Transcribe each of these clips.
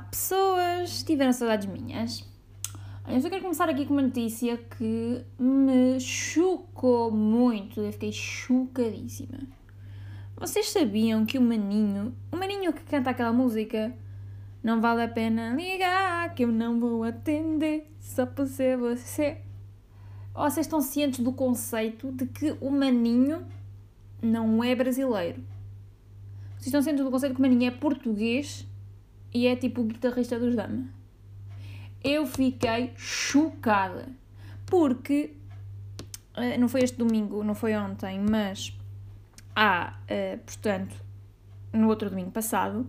Pessoas, tiveram saudades minhas? Eu só quero começar aqui com uma notícia que me chocou muito, eu fiquei chocadíssima. Vocês sabiam que o maninho, o maninho que canta aquela música, não vale a pena ligar, que eu não vou atender, só por ser você. Vocês estão cientes do conceito de que o maninho não é brasileiro? Vocês estão cientes do conceito de que o maninho é português e é tipo o guitarrista dos Dama. Eu fiquei chocada. Porque uh, não foi este domingo, não foi ontem, mas há, uh, portanto, no outro domingo passado,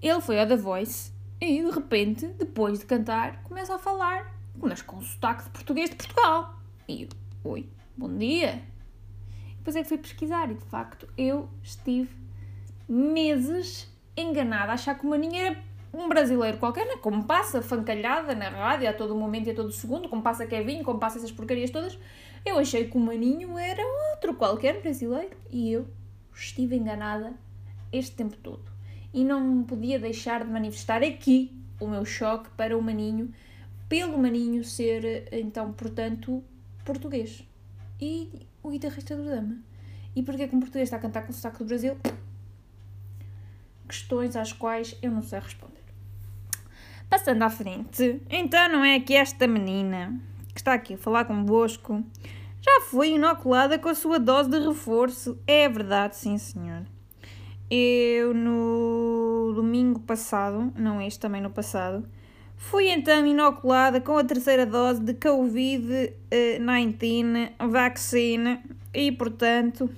ele foi ao The Voice e de repente, depois de cantar, começa a falar, mas com sotaque de português de Portugal. E eu, oi, bom dia. Depois é que fui pesquisar e de facto eu estive meses enganada a achar que o Maninho era um brasileiro qualquer, né? como passa fancalhada na rádio a todo momento e a todo segundo, como passa Kevin, como passa essas porcarias todas, eu achei que o Maninho era outro qualquer brasileiro e eu estive enganada este tempo todo. E não podia deixar de manifestar aqui o meu choque para o Maninho, pelo Maninho ser, então, portanto, português. E o guitarrista do Dama. E porque que um português está a cantar com o sotaque do Brasil? Questões às quais eu não sei responder. Passando à frente, então não é que esta menina que está aqui a falar convosco já foi inoculada com a sua dose de reforço. É verdade, sim senhor. Eu no domingo passado, não este, também no passado, fui então inoculada com a terceira dose de Covid-19 vacina e, portanto,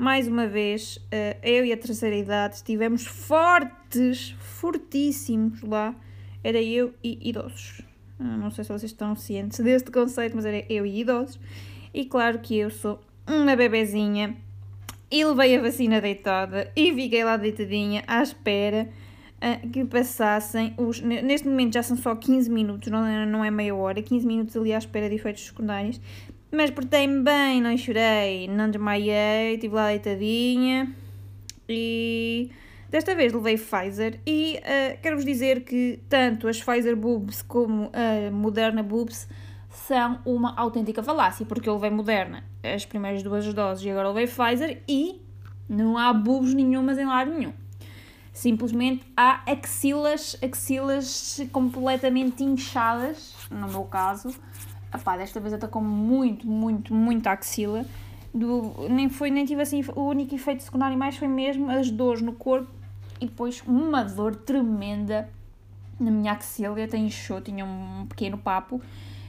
mais uma vez, eh, eu e a terceira idade estivemos fortes, fortíssimos lá. Era eu e idosos. Ah, não sei se vocês estão cientes deste conceito, mas era eu e idosos. E claro que eu sou uma bebezinha e levei a vacina deitada e fiquei lá deitadinha à espera uh, que passassem os. Neste momento já são só 15 minutos, é, não é meia hora, 15 minutos ali à espera de efeitos secundários. Mas portei-me bem, não chorei, não desmaiei, estive lá deitadinha e desta vez levei Pfizer e uh, quero-vos dizer que tanto as Pfizer Boobs como a Moderna Boobs são uma autêntica falácia, porque eu levei Moderna as primeiras duas doses e agora levei Pfizer e não há boobs nenhumas em lado nenhum. Simplesmente há axilas, axilas completamente inchadas, no meu caso, Epá, desta vez atacou muito, muito, muito a axila. Do, nem, foi, nem tive assim, o único efeito secundário mais foi mesmo as dores no corpo e depois uma dor tremenda na minha axila, até inchou, tinha um pequeno papo.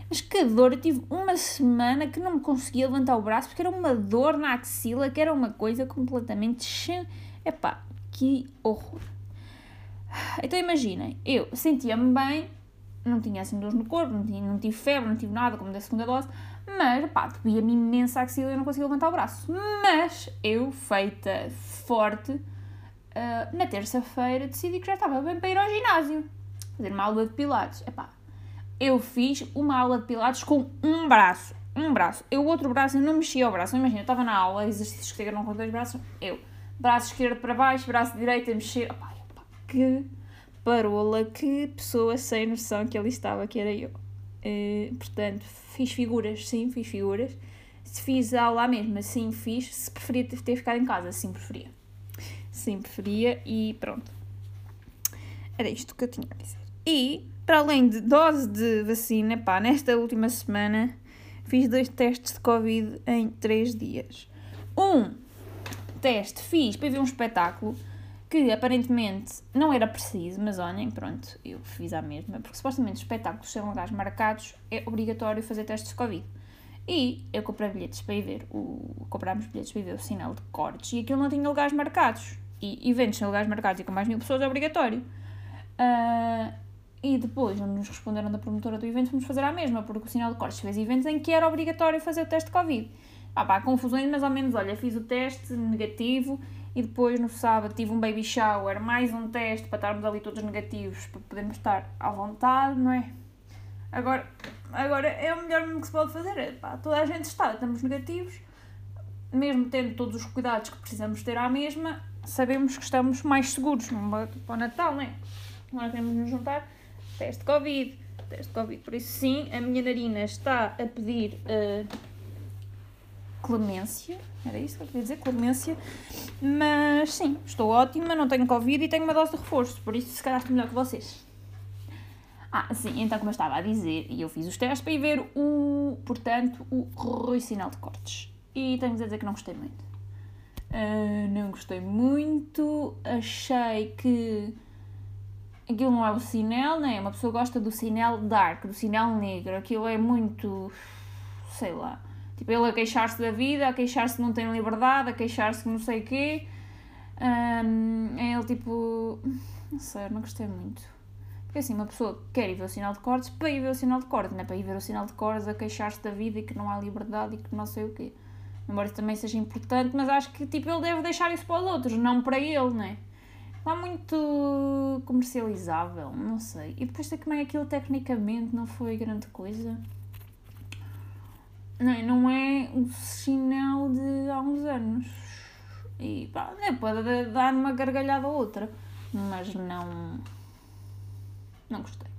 Mas que dor, eu tive uma semana que não me conseguia levantar o braço porque era uma dor na axila, que era uma coisa completamente... Epá, que horror. Então imaginem, eu sentia-me bem, não tinha assim dores no corpo, não, tinha, não tive febre, não tive nada, como da segunda dose, mas pá, doía-me imensa axila e eu não conseguia levantar o braço. Mas eu, feita forte, uh, na terça-feira decidi que já estava bem para ir ao ginásio, fazer uma aula de pilates. Epá, eu fiz uma aula de pilates com um braço, um braço. Eu, o outro braço, eu não mexia o braço. Imagina, eu estava na aula, exercícios que não com dois braços, eu, braço esquerdo para baixo, braço direito a mexer. Epá, que parola, que pessoa sem noção que ali estava, que era eu. Uh, portanto, fiz figuras, sim, fiz figuras. Se fiz aula mesmo, sim, fiz. Se preferia ter ficado em casa, sim, preferia. Sim, preferia e pronto. Era isto que eu tinha a dizer. E, para além de dose de vacina, pá, nesta última semana fiz dois testes de Covid em três dias. Um teste fiz para ver um espetáculo que aparentemente não era preciso, mas olhem, pronto, eu fiz a mesma, porque supostamente os espetáculos são lugares marcados, é obrigatório fazer testes de Covid. E eu comprei bilhetes para ir ver, o, comprámos bilhetes para ir ver o sinal de cortes e aquilo não tinha lugares marcados. E eventos sem lugares marcados e com mais mil pessoas é obrigatório. Uh, e depois nos responderam da promotora do evento, vamos fazer a mesma, porque o sinal de cortes fez eventos em que era obrigatório fazer o teste de Covid. Ah pá, confusões, mas ao menos, olha, fiz o teste negativo e depois no sábado tive um baby shower, mais um teste para estarmos ali todos negativos, para podermos estar à vontade, não é? Agora, agora é o melhor que se pode fazer, é, toda a gente está, estamos negativos, mesmo tendo todos os cuidados que precisamos ter à mesma, sabemos que estamos mais seguros para o Natal, não é? Agora queremos nos juntar. Teste Covid. Teste Covid. Por isso, sim, a minha narina está a pedir uh, clemência. Era isso que eu queria dizer, clemência. Mas sim, estou ótima, não tenho Covid e tenho uma dose de reforço. Por isso, se calhar estou melhor que vocês. Ah, sim, então como eu estava a dizer, e eu fiz os testes para ir ver o, portanto, o Rui Sinal de Cortes. E tenho a dizer que não gostei muito. Uh, não gostei muito, achei que aquilo não é o sinal, né? Uma pessoa gosta do sinal dark, do sinal negro, aquilo é muito, sei lá, tipo ele a queixar-se da vida, a queixar-se que não tem liberdade, a queixar-se que não sei o quê. Um, é ele tipo, não sei, não gostei muito. Porque assim, uma pessoa quer ir ver o sinal de cortes para ir ver o sinal de cortes, não é para ir ver o sinal de cortes a queixar-se da vida e que não há liberdade e que não sei o quê. Embora isso também seja importante, mas acho que tipo, ele deve deixar isso para os outros, não para ele, não é? Está muito comercializável, não sei. E depois também aquilo tecnicamente não foi grande coisa. Não, não é o sinal de há uns anos. E pá, é, pode dar uma gargalhada ou outra, mas não. Não gostei.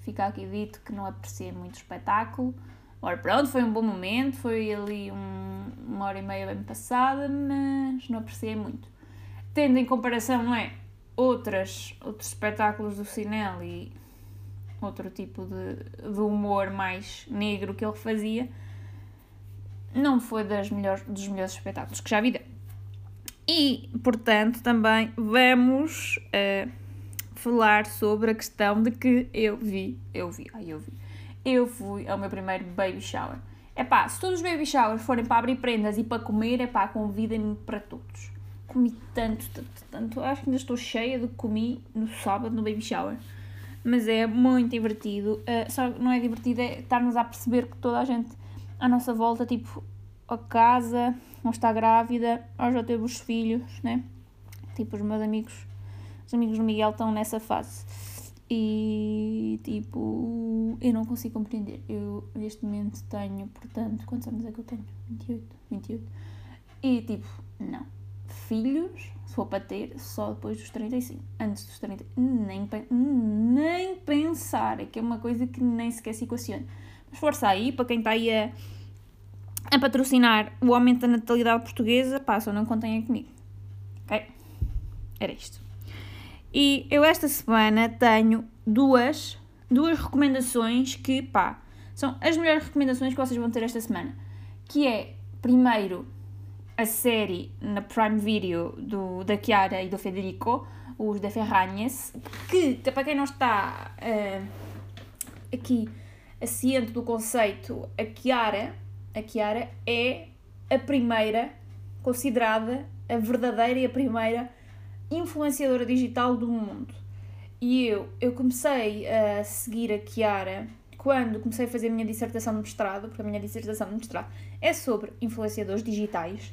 Fica aqui dito que não apreciei muito o espetáculo. Ora, pronto, foi um bom momento, foi ali um, uma hora e meia bem passada, mas não apreciei muito tendo em comparação, não é? Outras, outros espetáculos do cinema e outro tipo de, de humor mais negro que ele fazia, não foi das melhores, dos melhores espetáculos que já vi. E, portanto, também vamos uh, falar sobre a questão de que eu vi, eu vi, ai eu vi, eu fui ao meu primeiro baby shower. É pá, se todos os baby showers forem para abrir prendas e para comer, é pá, convidem-me para todos comi tanto, tanto, tanto. Acho que ainda estou cheia do que comi no sábado no baby shower. Mas é muito divertido. Uh, só não é divertido é estarmos a perceber que toda a gente à nossa volta, tipo, a casa, ou está grávida, ou já teve os filhos, né? Tipo, os meus amigos, os amigos do Miguel estão nessa fase. E, tipo, eu não consigo compreender. Eu, neste momento, tenho, portanto, quantos anos é que eu tenho? 28, 28. E, tipo, não filhos, se for para ter, só depois dos 35. Antes dos 30, nem, nem pensar. É que é uma coisa que nem sequer se equaciona. Força aí, para quem está aí a, a patrocinar o aumento da natalidade portuguesa, passam, não contem comigo. Ok? Era isto. E eu esta semana tenho duas, duas recomendações que, pá, são as melhores recomendações que vocês vão ter esta semana. Que é, primeiro, a série na Prime Video do, da Chiara e do Federico, os da Ferranhas, que, para quem não está uh, aqui ciente do conceito, a Chiara, a Chiara é a primeira, considerada a verdadeira e a primeira influenciadora digital do mundo. E eu, eu comecei a seguir a Chiara quando comecei a fazer a minha dissertação de mestrado, porque a minha dissertação de mestrado é sobre influenciadores digitais.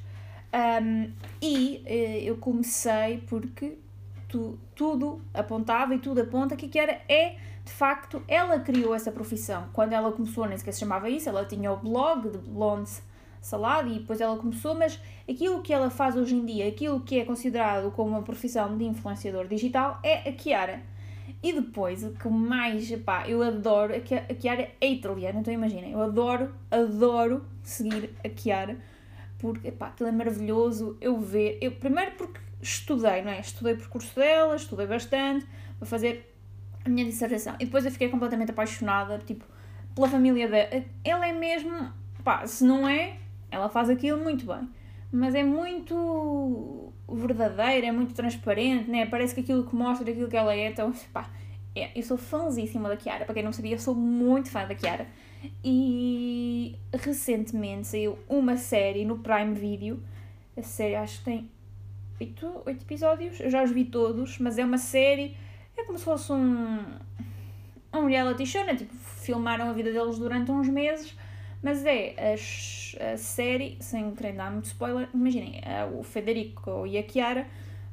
Um, e uh, eu comecei porque tu, tudo apontava e tudo aponta que era é de facto ela criou essa profissão. Quando ela começou, nem sequer se chamava isso, ela tinha o blog de Blonde Salada e depois ela começou, mas aquilo que ela faz hoje em dia, aquilo que é considerado como uma profissão de influenciador digital é a Chiara. E depois, o que mais, pá, eu adoro, a Chiara é italiana, então imaginem, eu adoro, adoro seguir a Chiara porque epá, aquilo é maravilhoso eu ver. Eu, primeiro porque estudei, não é? Estudei o percurso dela, estudei bastante para fazer a minha dissertação. E depois eu fiquei completamente apaixonada, tipo, pela família dela. Ela é mesmo, pá, se não é, ela faz aquilo muito bem. Mas é muito verdadeira, é muito transparente, né? Parece que aquilo que mostra aquilo que ela é, então, pá, é, eu sou fãzíssima da Kiara. Para quem não sabia, eu sou muito fã da Kiara. E recentemente saiu uma série no Prime Video. A série acho que tem 8, 8 episódios. Eu já os vi todos, mas é uma série. É como se fosse um. Um reality show, né? Tipo, filmaram a vida deles durante uns meses. Mas é a, a série, sem querer dar muito spoiler, imaginem, o Federico e a Chiara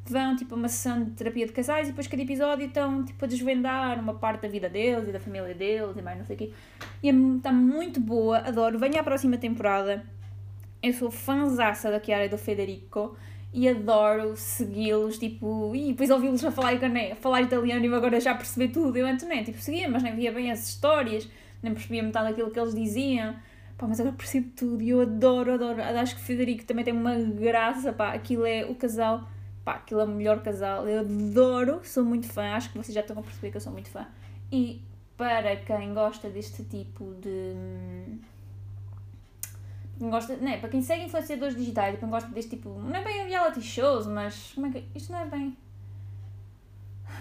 vão tipo a uma sessão de terapia de casais e depois cada episódio estão tipo a desvendar uma parte da vida deles e da família deles e mais não sei o quê. E está muito boa, adoro. Venha à próxima temporada. Eu sou fãzaça da Chiara e do Federico e adoro segui-los, tipo, e depois ouvi-los a falar, a falar italiano e agora já percebi tudo. Eu antes nem, tipo, seguia, mas nem via bem as histórias, nem percebia metade daquilo que eles diziam. Pá, mas agora percebo tudo e eu adoro, adoro. Acho que o Federico também tem uma graça, pá, aquilo é o casal, pá, aquilo é o melhor casal. Eu adoro, sou muito fã, acho que vocês já estão a perceber que eu sou muito fã. E para quem gosta deste tipo de gosta, não é, para quem segue influenciadores digitais, para quem gosta deste tipo, não é bem reality shows, mas como é que, isto não é bem,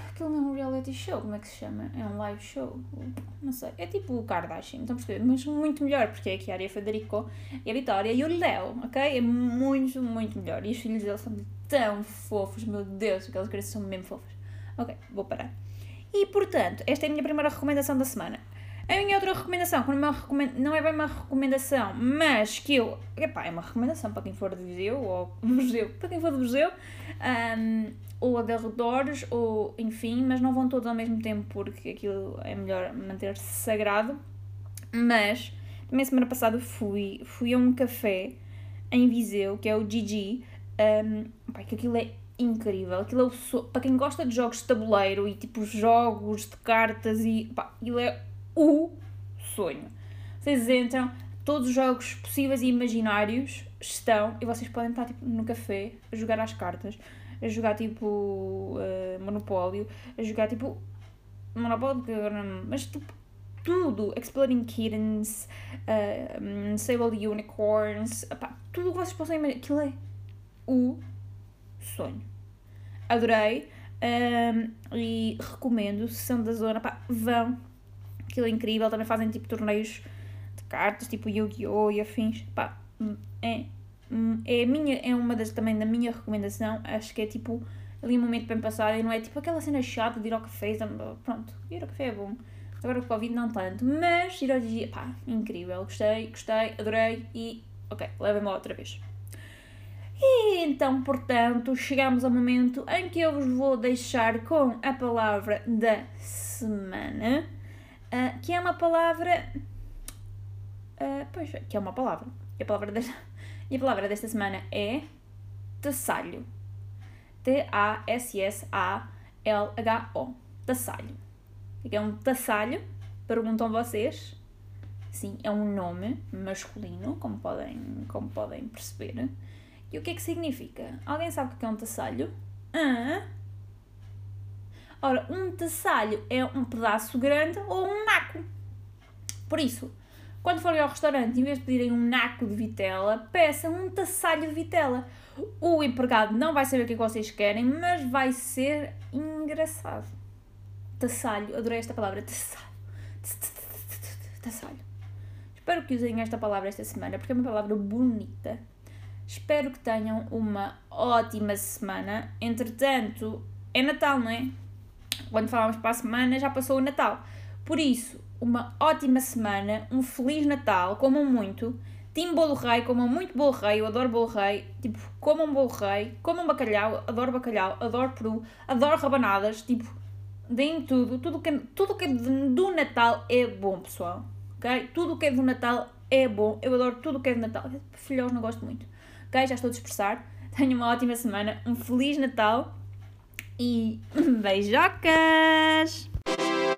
aquilo não é um reality show, como é que se chama? É um live show, não sei, é tipo o Kardashian, estão a perceber? Mas muito melhor, porque é aqui a Aria Federico e a Vitória e o Léo, ok? É muito, muito melhor, e os filhos deles são tão fofos, meu Deus, aquelas crianças são mesmo fofas. Ok, vou parar. E portanto, esta é a minha primeira recomendação da semana. A minha outra recomendação, que não é bem uma recomendação, mas que eu. Epá, é uma recomendação para quem for de Viseu, ou Viseu, para quem for de Viseu, um, ou de arredores, ou enfim, mas não vão todos ao mesmo tempo porque aquilo é melhor manter-se sagrado. Mas, também semana passada fui, fui a um café em Viseu, que é o Gigi, um, que aquilo é incrível. Aquilo é o, para quem gosta de jogos de tabuleiro e tipo jogos de cartas e pá, aquilo é o sonho. Vocês entram, todos os jogos possíveis e imaginários estão e vocês podem estar tipo, no café a jogar às cartas, a jogar tipo uh, Monopólio, a jogar tipo Monopólio, mas tipo tudo, Exploding Kittens, uh, Sable Unicorns, epá, tudo o que vocês possam imaginar, aquilo é o sonho. Adorei um, e recomendo, se são da zona, pá, vão, aquilo é incrível. Também fazem tipo torneios de cartas, tipo Yu-Gi-Oh! e afins. Pá, é, é, minha, é uma das também da minha recomendação. Acho que é tipo ali um momento bem passado e não é tipo aquela cena chata de ir ao café. Pronto, ir ao café é bom. Agora o Covid não tanto, mas ir ao dia, pá, incrível. Gostei, gostei, adorei e ok, levem-me outra vez. E então, portanto, chegamos ao momento em que eu vos vou deixar com a palavra da semana uh, que é uma palavra. Uh, pois, que é uma palavra. E a palavra, desta, e a palavra desta semana é tassalho. T-A-S-S-A-L-H-O. Tassalho. O que é um tassalho? Perguntam vocês. Sim, é um nome masculino, como podem, como podem perceber. E o que é que significa? Alguém sabe o que é um tassalho? Ah, Ora, um tassalho é um pedaço grande ou um naco. Por isso, quando forem ao restaurante, em vez de pedirem um naco de vitela, peçam um tassalho de vitela. O empregado não vai saber o que, é vocês querem, mas vai ser engraçado. Tassalho, adorei esta palavra, tassalho. Tassalho. Espero que usem esta palavra esta semana, porque é uma palavra bonita. Espero que tenham uma ótima semana. Entretanto, é Natal, não é? Quando falávamos para a semana, já passou o Natal. Por isso, uma ótima semana, um Feliz Natal, comam muito. Tim bolo rei, comam muito bolo rei, eu adoro bolo rei. Tipo, comam bolo rei, comam bacalhau, adoro bacalhau, adoro peru, adoro rabanadas. Tipo, deem tudo. Tudo que, tudo que é do Natal é bom, pessoal. Ok? Tudo que é do Natal é bom. Eu adoro tudo que é do Natal. Filhos não gosto muito. Ok? Já estou a dispersar. Tenham uma ótima semana, um Feliz Natal e beijocas!